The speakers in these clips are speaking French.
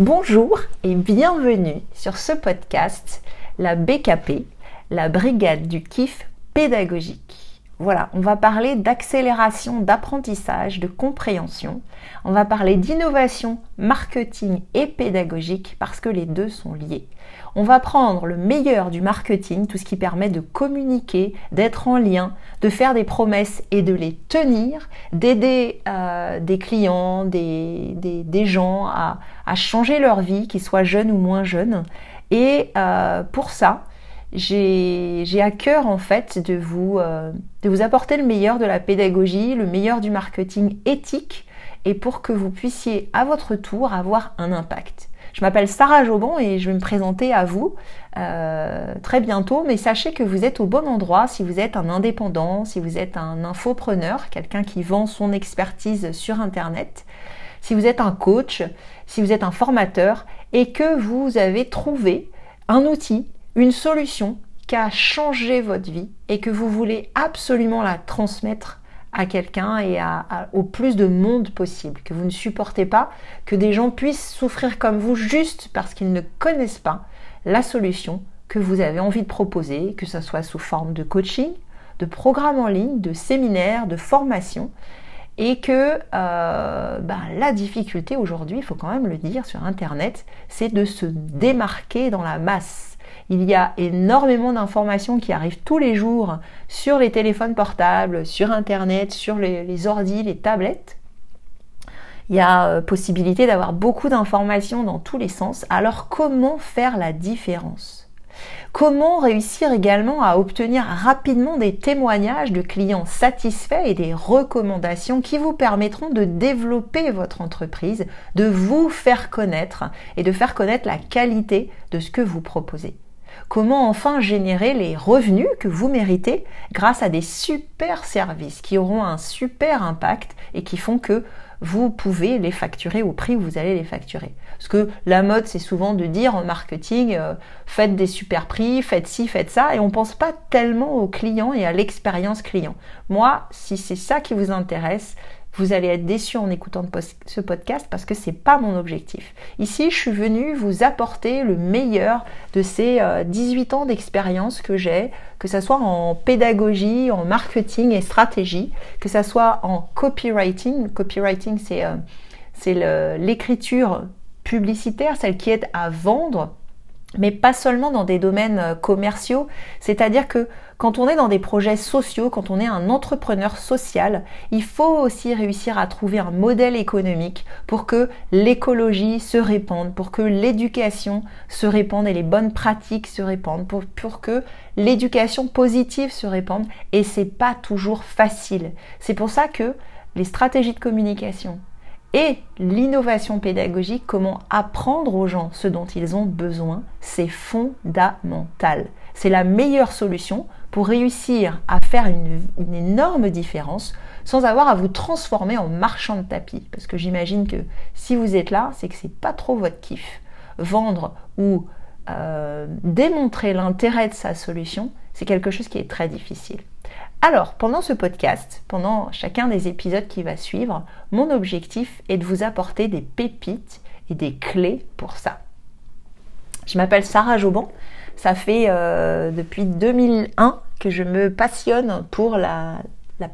Bonjour et bienvenue sur ce podcast, la BKP, la Brigade du Kiff pédagogique. Voilà, on va parler d'accélération d'apprentissage, de compréhension. On va parler d'innovation, marketing et pédagogique parce que les deux sont liés. On va prendre le meilleur du marketing, tout ce qui permet de communiquer, d'être en lien, de faire des promesses et de les tenir, d'aider euh, des clients, des, gens à, changer leur vie, qu'ils soient jeunes ou moins jeunes. Et euh, pour ça, j'ai à cœur en fait de vous, euh, de vous apporter le meilleur de la pédagogie, le meilleur du marketing éthique et pour que vous puissiez à votre tour avoir un impact. Je m'appelle Sarah Jobon et je vais me présenter à vous euh, très bientôt, mais sachez que vous êtes au bon endroit. Si vous êtes un indépendant, si vous êtes un infopreneur, quelqu'un qui vend son expertise sur Internet, si vous êtes un coach, si vous êtes un formateur et que vous avez trouvé un outil, une solution qui a changé votre vie et que vous voulez absolument la transmettre à quelqu'un et au plus de monde possible, que vous ne supportez pas que des gens puissent souffrir comme vous juste parce qu'ils ne connaissent pas la solution que vous avez envie de proposer, que ce soit sous forme de coaching, de programme en ligne, de séminaire, de formation, et que euh, ben, la difficulté aujourd'hui, il faut quand même le dire sur Internet, c'est de se démarquer dans la masse il y a énormément d'informations qui arrivent tous les jours sur les téléphones portables, sur Internet, sur les, les ordis, les tablettes. Il y a euh, possibilité d'avoir beaucoup d'informations dans tous les sens. Alors comment faire la différence? Comment réussir également à obtenir rapidement des témoignages de clients satisfaits et des recommandations qui vous permettront de développer votre entreprise, de vous faire connaître et de faire connaître la qualité de ce que vous proposez? Comment enfin générer les revenus que vous méritez grâce à des super services qui auront un super impact et qui font que vous pouvez les facturer au prix où vous allez les facturer. Parce que la mode, c'est souvent de dire en marketing, euh, faites des super prix, faites ci, faites ça, et on pense pas tellement aux clients et à l'expérience client. Moi, si c'est ça qui vous intéresse, vous allez être déçu en écoutant ce podcast parce que c'est pas mon objectif. Ici, je suis venue vous apporter le meilleur de ces 18 euh, ans d'expérience que j'ai, que ce soit en pédagogie, en marketing et stratégie, que ce soit en copywriting. Copywriting, c'est euh, l'écriture publicitaire, celle qui aide à vendre mais pas seulement dans des domaines euh, commerciaux, c'est-à-dire que quand on est dans des projets sociaux, quand on est un entrepreneur social, il faut aussi réussir à trouver un modèle économique pour que l'écologie se répande, pour que l'éducation se répande et les bonnes pratiques se répandent, pour, pour que l'éducation positive se répande et c'est pas toujours facile. C'est pour ça que les stratégies de communication, et l'innovation pédagogique, comment apprendre aux gens ce dont ils ont besoin, c'est fondamental. C'est la meilleure solution pour réussir à faire une, énorme différence sans avoir à vous transformer en marchand de tapis. Parce que j'imagine que si vous êtes là, c'est que c'est pas trop votre kiff. Vendre ou euh, démontrer l'intérêt de sa solution, c'est quelque chose qui est très difficile. Alors, pendant ce podcast, pendant chacun des épisodes qui va suivre, mon objectif est de vous apporter des pépites et des clés pour ça. Je m'appelle Sarah Joban. Ça fait euh, depuis 2001 que je me passionne pour la,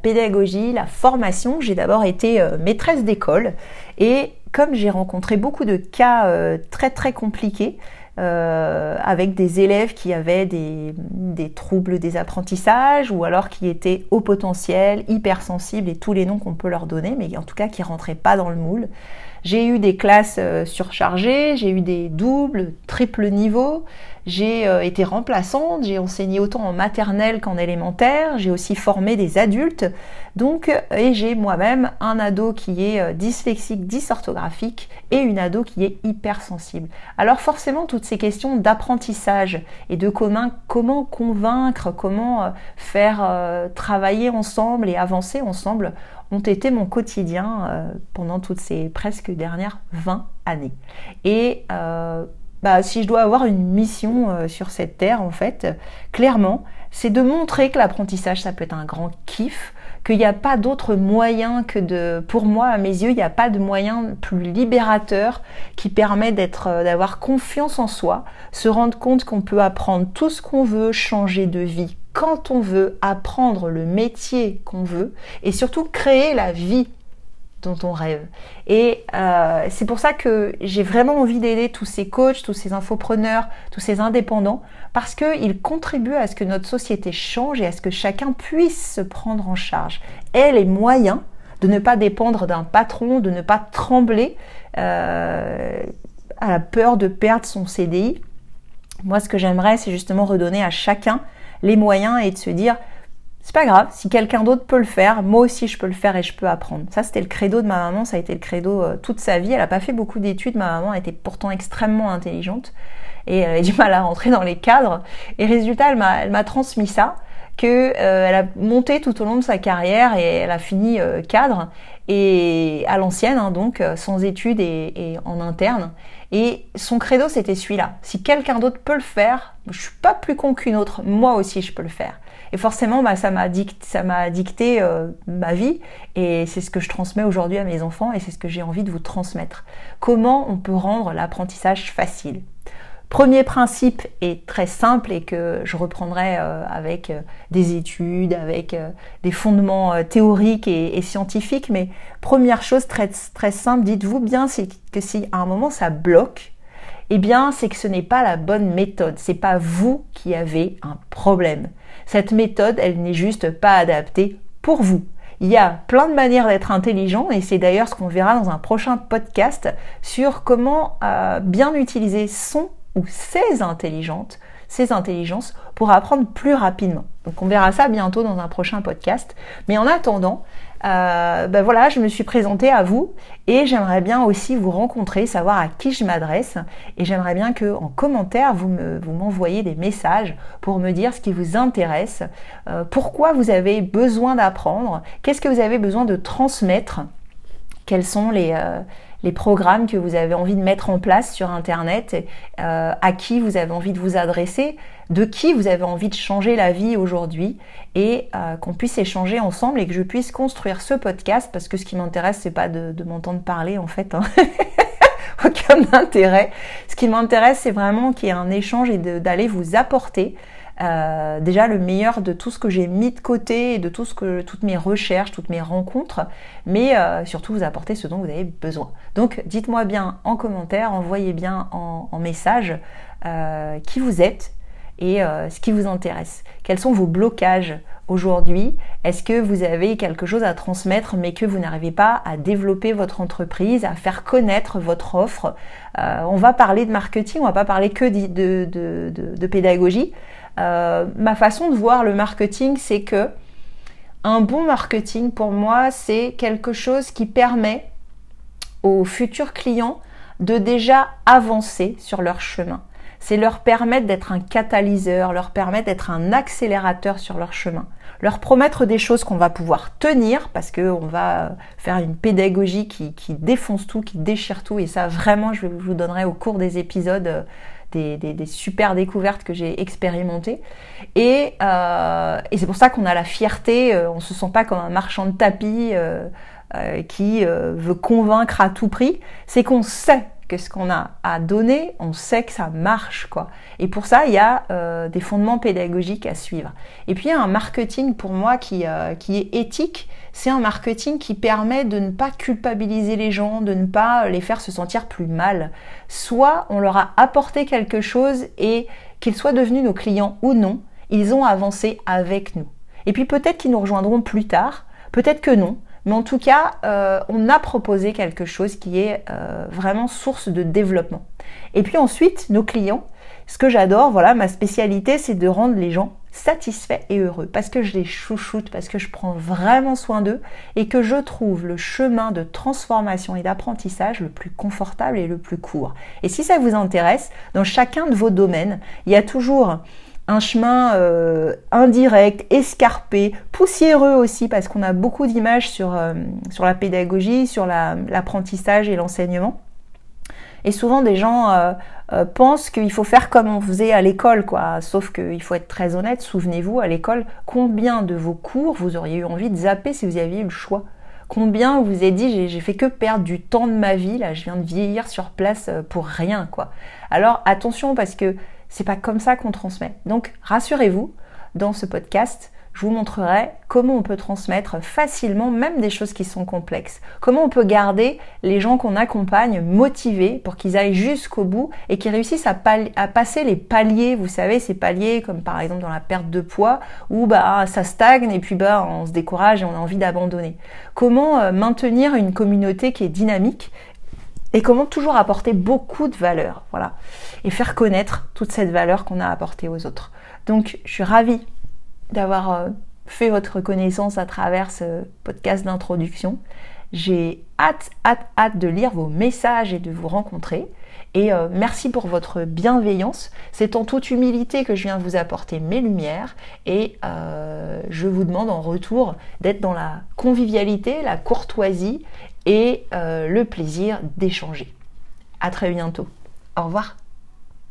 pédagogie, la formation. J'ai d'abord été euh, maîtresse d'école et comme j'ai rencontré beaucoup de cas euh, très très compliqués, euh, avec des élèves qui avaient des, des, troubles des apprentissages ou alors qui étaient au potentiel, hypersensibles et tous les noms qu'on peut leur donner, mais en tout cas qui rentraient pas dans le moule. J'ai eu des classes euh, surchargées, j'ai eu des doubles, triples niveaux, j'ai euh, été remplaçante, j'ai enseigné autant en maternelle qu'en élémentaire, j'ai aussi formé des adultes. Donc, euh, et j'ai moi-même un ado qui est dyslexique, dysorthographique et une ado qui est hypersensible. Alors forcément, toutes ces questions d'apprentissage et de commun, comment convaincre, comment faire travailler ensemble et avancer ensemble ont été mon quotidien pendant toutes ces presque dernières 20 années. Et bah, si je dois avoir une mission euh, sur cette terre, en fait, clairement, c'est de montrer que l'apprentissage, ça peut être un grand kiff, qu'il n'y a pas d'autre moyen que de, pour moi, à mes yeux, il n'y a pas de moyen plus libérateur qui permet d'être, euh, d'avoir confiance en soi, se rendre compte qu'on peut apprendre tout ce qu'on veut, changer de vie quand on veut, apprendre le métier qu'on veut et surtout créer la vie dont on rêve. Et euh, c'est pour ça que j'ai vraiment envie d'aider tous ces coachs, tous ces infopreneurs, tous ces indépendants, parce qu'ils contribuent à ce que notre société change et à ce que chacun puisse se prendre en charge. Et les moyens de ne pas dépendre d'un patron, de ne pas trembler euh, à la peur de perdre son CDI. Moi, ce que j'aimerais, c'est justement redonner à chacun les moyens et de se dire c'est pas grave, si quelqu'un d'autre peut le faire, moi aussi je peux le faire et je peux apprendre. Ça, c'était le credo de ma maman, ça a été le credo euh, toute sa vie. Elle n'a pas fait beaucoup d'études, ma maman était pourtant extrêmement intelligente et elle a du mal à rentrer dans les cadres. Et résultat, elle m'a transmis ça, que euh, elle a monté tout au long de sa carrière et elle a fini euh, cadre et à l'ancienne, hein, donc sans études et, en interne. Et son credo, c'était celui-là. Si quelqu'un d'autre peut le faire, je suis pas plus con qu'une autre. Moi aussi, je peux le faire. Et forcément, bah, ça m'a dicté, dicté euh, ma vie et c'est ce que je transmets aujourd'hui à mes enfants et c'est ce que j'ai envie de vous transmettre. Comment on peut rendre l'apprentissage facile? Premier principe est très simple et que je reprendrai euh, avec euh, des études, avec des fondements théoriques et, scientifiques, mais première chose très, simple, dites-vous bien que si à un moment ça bloque, eh bien c'est que ce n'est pas la bonne méthode, c'est pas vous qui avez un problème. Cette méthode, elle n'est juste pas adaptée pour vous. Il y a plein de manières d'être intelligent et c'est d'ailleurs ce qu'on verra dans un prochain podcast sur comment euh, bien utiliser son ou ses intelligentes, ses intelligences pour apprendre plus rapidement. Donc on verra ça bientôt dans un prochain podcast. Mais en attendant, euh, ben voilà, je me suis présentée à vous et j'aimerais bien aussi vous rencontrer, savoir à qui je m'adresse et j'aimerais bien que en commentaire vous me, vous m'envoyez des messages pour me dire ce qui vous intéresse, euh, pourquoi vous avez besoin d'apprendre, qu'est-ce que vous avez besoin de transmettre, quels sont les, euh, les programmes que vous avez envie de mettre en place sur Internet, euh, à qui vous avez envie de vous adresser, de qui vous avez envie de changer la vie aujourd'hui et euh, qu'on puisse échanger ensemble et que je puisse construire ce podcast parce que ce qui m'intéresse, c'est pas de, m'entendre parler en fait. Hein. Aucun intérêt. Ce qui m'intéresse, c'est vraiment qu'il y ait un échange et d'aller vous apporter euh, déjà le meilleur de tout ce que j'ai mis de côté et de tout ce que toutes mes recherches, toutes mes rencontres, mais euh, surtout vous apporter ce dont vous avez besoin. Donc dites-moi bien en commentaire, envoyez bien en, message euh, qui vous êtes et ce qui vous intéresse. Quels sont vos blocages aujourd'hui? Est-ce que vous avez quelque chose à transmettre mais que vous n'arrivez pas à développer votre entreprise, à faire connaître votre offre? On va parler de marketing, on va pas parler que de, de, de pédagogie. Euh, ma façon de voir le marketing, c'est que un bon marketing pour moi, c'est quelque chose qui permet aux futurs clients de déjà avancer sur leur chemin. C'est leur permettre d'être un catalyseur, leur permettre d'être un accélérateur sur leur chemin. Leur promettre des choses qu'on va pouvoir tenir parce qu'on va faire une pédagogie qui, qui, défonce tout, qui déchire tout. Et ça, vraiment, je vous donnerai au cours des épisodes des, super découvertes que j'ai expérimentées. Et, euh, c'est pour ça qu'on a la fierté, euh, on se sent pas comme un marchand de tapis euh, qui veut convaincre à tout prix, c'est qu'on sait que ce qu'on a à donner, on sait que ça marche, quoi. Et pour ça, il y a des fondements pédagogiques à suivre. Et puis, un marketing pour moi qui, qui est éthique c'est un marketing qui permet de ne pas culpabiliser les gens, de ne pas les faire se sentir plus mal. Soit on leur a apporté quelque chose et qu'ils soient devenus nos clients ou non, ils ont avancé avec nous. Et puis peut-être qu'ils nous rejoindront plus tard, peut-être que non, mais en tout cas, euh, on a proposé quelque chose qui est euh, vraiment source de développement. Et puis ensuite, nos clients, ce que j'adore, voilà, ma spécialité, c'est de rendre les gens satisfaits et heureux, parce que je les chouchoute, parce que je prends vraiment soin d'eux et que je trouve le chemin de transformation et d'apprentissage le plus confortable et le plus court. Et si ça vous intéresse, dans chacun de vos domaines, il y a toujours un chemin euh, indirect, escarpé, poussiéreux aussi, parce qu'on a beaucoup d'images sur, euh, la pédagogie, sur l'apprentissage et l'enseignement. Et souvent, des gens euh, pensent qu'il faut faire comme on faisait à l'école, quoi. Sauf qu'il faut être très honnête. Souvenez-vous, à l'école, combien de vos cours vous auriez eu envie de zapper si vous aviez eu le choix? Combien vous avez dit j'ai fait que perdre du temps de ma vie, là, je viens de vieillir sur place pour rien, quoi. Alors attention parce que c'est pas comme ça qu'on transmet. Donc rassurez-vous, dans ce podcast, je vous montrerai comment on peut transmettre facilement même des choses qui sont complexes. Comment on peut garder les gens qu'on accompagne motivés pour qu'ils aillent jusqu'au bout et qu'ils réussissent à, passer les paliers, vous savez, ces paliers comme par exemple dans la perte de poids où bah ça stagne et puis bah on se décourage et on a envie d'abandonner. Comment euh, maintenir une communauté qui est dynamique et comment toujours apporter beaucoup de valeur, voilà, et faire connaître toute cette valeur qu'on a apportée aux autres. Donc, je suis ravie d'avoir euh, fait votre connaissance à travers ce podcast d'introduction. J'ai hâte, hâte, hâte de lire vos messages et de vous rencontrer. Et euh, merci pour votre bienveillance. C'est en toute humilité que je viens vous apporter mes lumières. Et euh, je vous demande en retour d'être dans la convivialité, la courtoisie et le plaisir d'échanger. À très bientôt. Au revoir.